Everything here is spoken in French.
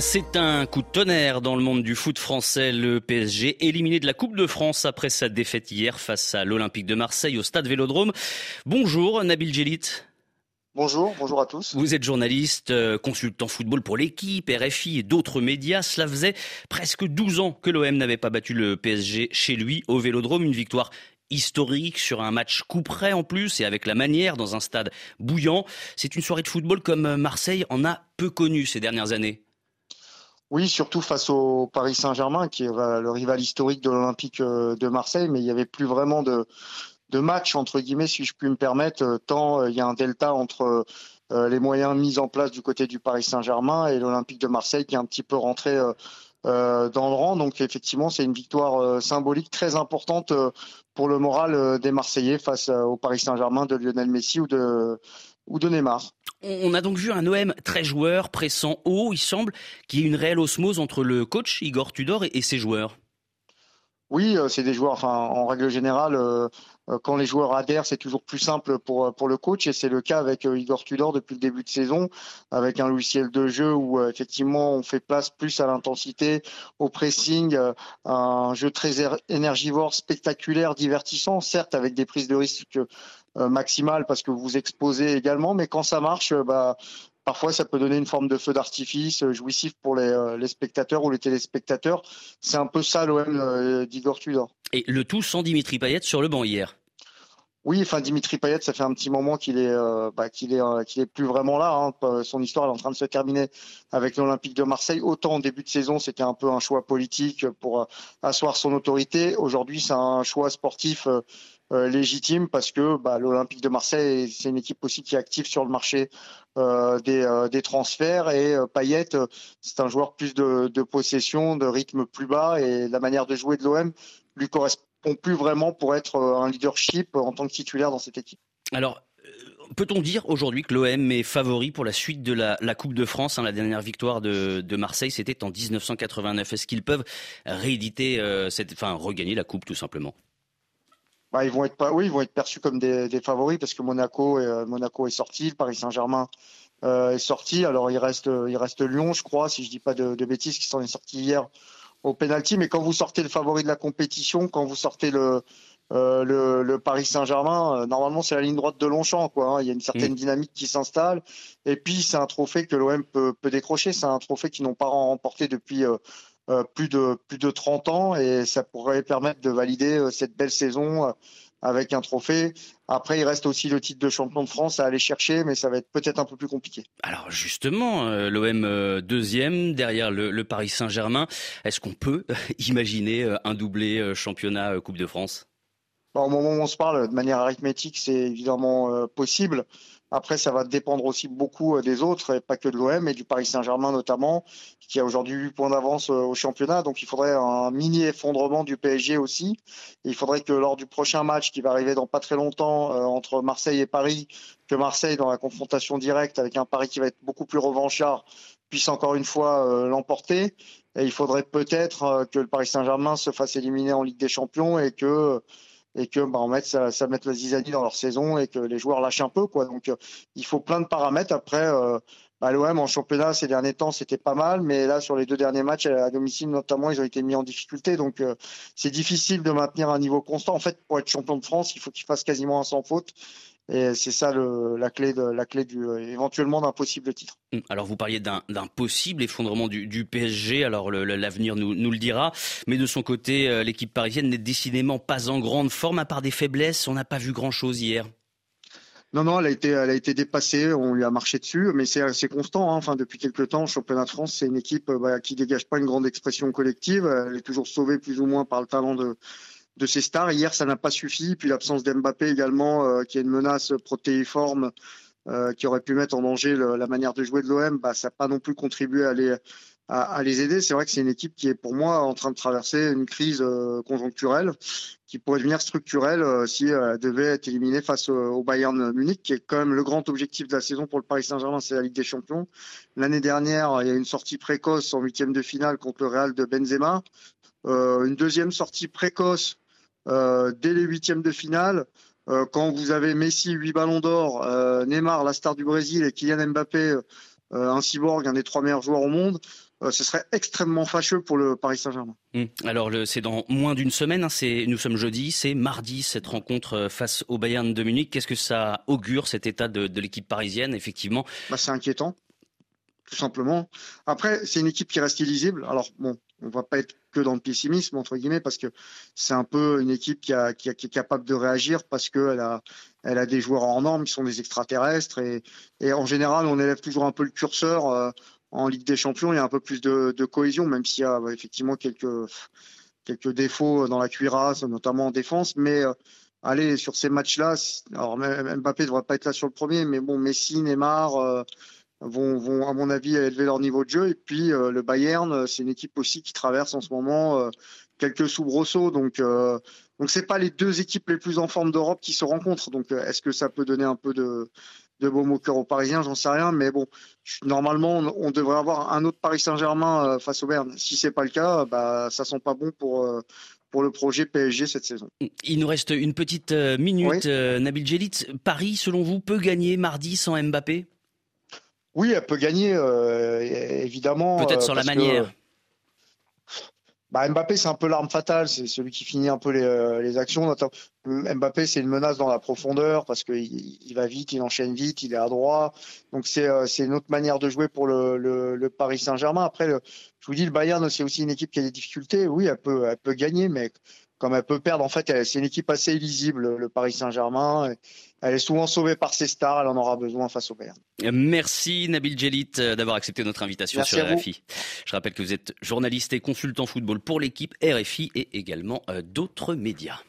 C'est un coup de tonnerre dans le monde du foot français. Le PSG éliminé de la Coupe de France après sa défaite hier face à l'Olympique de Marseille au stade Vélodrome. Bonjour Nabil Djelit. Bonjour, bonjour à tous. Vous êtes journaliste, euh, consultant football pour l'équipe, RFI et d'autres médias. Cela faisait presque 12 ans que l'OM n'avait pas battu le PSG chez lui au Vélodrome. Une victoire historique sur un match coup près en plus et avec la manière dans un stade bouillant. C'est une soirée de football comme Marseille en a peu connu ces dernières années. Oui, surtout face au Paris Saint-Germain, qui est le rival historique de l'Olympique euh, de Marseille, mais il n'y avait plus vraiment de, match, entre guillemets, si je puis me permettre, euh, tant euh, il y a un delta entre les moyens mis en place du côté du Paris Saint-Germain et l'Olympique de Marseille qui est un petit peu rentré dans le rang. Donc effectivement, c'est une victoire symbolique très importante pour le moral des Marseillais face au Paris Saint-Germain de Lionel Messi ou de, ou de Neymar. On a donc vu un OM très joueur, pressant haut. Il semble qu'il y ait une réelle osmose entre le coach Igor Tudor et, ses joueurs. Oui, euh, c'est des joueurs. Enfin, en règle générale, euh, euh, quand les joueurs adhèrent, c'est toujours plus simple pour pour le coach, et c'est le cas avec Igor Tudor depuis le début de saison, avec un logiciel de jeu où effectivement on fait place plus à l'intensité, au pressing, un jeu très énergivore, spectaculaire, divertissant, certes avec des prises de risque maximale parce que vous vous exposez également, mais quand ça marche, euh, bah, parfois ça peut donner une forme de feu d'artifice euh, jouissif pour les, spectateurs ou les téléspectateurs. C'est un peu ça l'OM d'Igor Tudor. Et le tout sans Dimitri Payet sur le banc hier. Oui, enfin Dimitri Payet, ça fait un petit moment qu'il est, bah, qu'il est, qu'il est plus vraiment là. Hein. Son histoire est en train de se terminer avec l'Olympique de Marseille. Autant en début de saison, c'était un peu un choix politique pour asseoir son autorité. Aujourd'hui, c'est un choix sportif euh, légitime parce que bah, l'Olympique de Marseille, c'est une équipe aussi qui est active sur le marché euh, des, euh, des, transferts et Payet, c'est un joueur plus de, possession, de rythme plus bas et la manière de jouer de l'OM lui correspond plus vraiment pour être un leadership en tant que titulaire dans cette équipe. Alors, Peut-on dire aujourd'hui que l'OM est favori pour la suite de la, la Coupe de France hein, La dernière victoire de, de Marseille, c'était en 1989. Est-ce qu'ils peuvent rééditer, cette, enfin regagner la Coupe tout simplement? Bah, ils vont être pas, oui, ils vont être perçus comme des, des favoris parce que Monaco, est, euh, Monaco est sorti, le Paris Saint-Germain euh, est sorti. Alors il reste, il reste Lyon, je crois, si je dis pas de, de bêtises, qui s'en est sorti hier au penalty. Mais quand vous sortez le favori de la compétition, quand vous sortez le euh, le, le, Paris Saint-Germain, euh, normalement c'est la ligne droite de Longchamp, quoi. Hein. Il y a une certaine mm. dynamique qui s'installe. Et puis c'est un trophée que l'OM peut, peut décrocher. C'est un trophée qu'ils n'ont pas remporté depuis euh, euh, plus de plus de 30 ans et ça pourrait permettre de valider euh, cette belle saison euh, avec un trophée. Après, il reste aussi le titre de champion de France à aller chercher, mais ça va être peut-être un peu plus compliqué. Alors justement, l'OM deuxième derrière le, le Paris Saint-Germain. Est-ce qu'on peut imaginer un doublé championnat Coupe de France? Bah, Au moment où on se parle, de manière arithmétique, c'est évidemment possible. Après, ça va dépendre aussi beaucoup euh, des autres, et pas que de l'OM, et du Paris Saint-Germain notamment, qui a aujourd'hui 8 points d'avance euh, au championnat. Donc il faudrait un mini effondrement du PSG aussi. il faudrait que lors du prochain match qui va arriver dans pas très longtemps euh, entre Marseille et Paris, que Marseille, dans la confrontation directe avec un Paris qui va être beaucoup plus revanchard, puisse encore une fois l'emporter. Et il faudrait peut-être que le Paris Saint-Germain se fasse éliminer en Ligue des Champions et que et que bah, on mette ça, ça mette la zizanie dans leur saison et que les joueurs lâchent un peu quoi. Donc euh, il faut plein de paramètres. Après, euh, bah, l'OM en championnat ces derniers temps c'était pas mal, mais là sur les deux derniers matchs à domicile notamment ils ont été mis en difficulté. Donc euh, c'est difficile de maintenir un niveau constant. En fait, pour être champion de France, il faut qu'il fasse quasiment un sans faute. Et c'est ça le, la clé de la clé du éventuellement d'un possible titre. Hum, alors vous parliez d'un possible effondrement du, du PSG. Alors l'avenir nous, nous, le dira. Mais de son côté, euh, l'équipe parisienne n'est décidément pas en grande forme. À part des faiblesses, on n'a pas vu grand chose hier. Non, non, elle a été, elle a été dépassée. On lui a marché dessus, mais c'est assez constant. Hein. Enfin, depuis quelques temps, le championnat de France, c'est une équipe bah, qui dégage pas une grande expression collective. Elle est toujours sauvée plus ou moins par le talent de de ces stars. Hier, ça n'a pas suffi. Puis l'absence d'Mbappé également, euh, qui est une menace protéiforme, euh, qui aurait pu mettre en danger la manière de jouer de l'OM, bah, ça n'a pas non plus contribué à les, à, les aider. C'est vrai que c'est une équipe qui est pour moi en train de traverser une crise euh, conjoncturelle qui pourrait devenir structurelle si elle devait être éliminée face au, Bayern Munich, qui est quand même le grand objectif de la saison pour le Paris Saint-Germain, c'est la Ligue des Champions. L'année dernière, il y a une sortie précoce en huitième de finale contre le Real de Benzema. une deuxième sortie précoce dès les huitièmes de finale. Euh, quand vous avez Messi, 8 ballons d'or, euh, Neymar, la star du Brésil, et Kylian Mbappé, un cyborg, un des trois meilleurs joueurs au monde, ce serait extrêmement fâcheux pour le Paris Saint-Germain. Hum. Alors c'est dans moins d'une semaine, hein, c'est, nous sommes jeudi, c'est mardi cette rencontre face au Bayern de Munich. Qu'est-ce que ça augure cet état de, de l'équipe parisienne Effectivement, bah, c'est inquiétant tout simplement. Après, c'est une équipe qui reste illisible. Alors bon, on va pas être que dans le pessimisme entre guillemets parce que c'est un peu une équipe qui, a, qui, est capable de réagir parce qu'elle a, elle a des joueurs hors normes qui sont des extraterrestres et, et en général on élève toujours un peu le curseur euh, en Ligue des Champions. Il y a un peu plus de, de cohésion, même s'il y a effectivement quelques quelques défauts dans la cuirasse, notamment en défense, mais euh, allez sur ces matchs-là, alors Mbappé ne devrait pas être là sur le premier, mais bon Messi, Neymar. Euh, vont, vont, à mon avis, élever leur niveau de jeu. Et puis, euh, le Bayern, euh, c'est une équipe aussi qui traverse en ce moment euh, quelques soubresauts. Donc, euh, donc c'est pas les deux équipes les plus en forme d'Europe qui se rencontrent. Donc, est-ce que ça peut donner un peu de, de baume au cœur aux Parisiens? J'en sais rien. Mais bon, normalement, on, devrait avoir un autre Paris Saint-Germain face au Bayern. Si c'est pas le cas, bah, ça sent pas bon pour pour le projet PSG cette saison. Il nous reste une petite minute, Nabil Djelit. Paris, selon vous, peut gagner mardi sans Mbappé? Oui, elle peut gagner, euh, évidemment. Peut-être sur la manière. bah, Mbappé, c'est un peu l'arme fatale, c'est celui qui finit un peu les, euh, les actions. Mbappé, c'est une menace dans la profondeur parce qu'il il va vite, il enchaîne vite, il est à droit. Donc c'est euh, une autre manière de jouer pour le, le, le Paris Saint-Germain. Après, le, je vous dis, le Bayern, c'est aussi une équipe qui a des difficultés. Oui, elle peut, elle peut gagner, mais comme elle peut perdre, en fait, c'est une équipe assez illisible, le Paris Saint-Germain. Elle est souvent sauvée par ses stars, elle en aura besoin face au Bayern. Merci Nabil Djelit euh, d'avoir accepté notre invitation sur RFI. Je rappelle que vous êtes journaliste et consultant football pour l'équipe RFI et également euh, d'autres médias.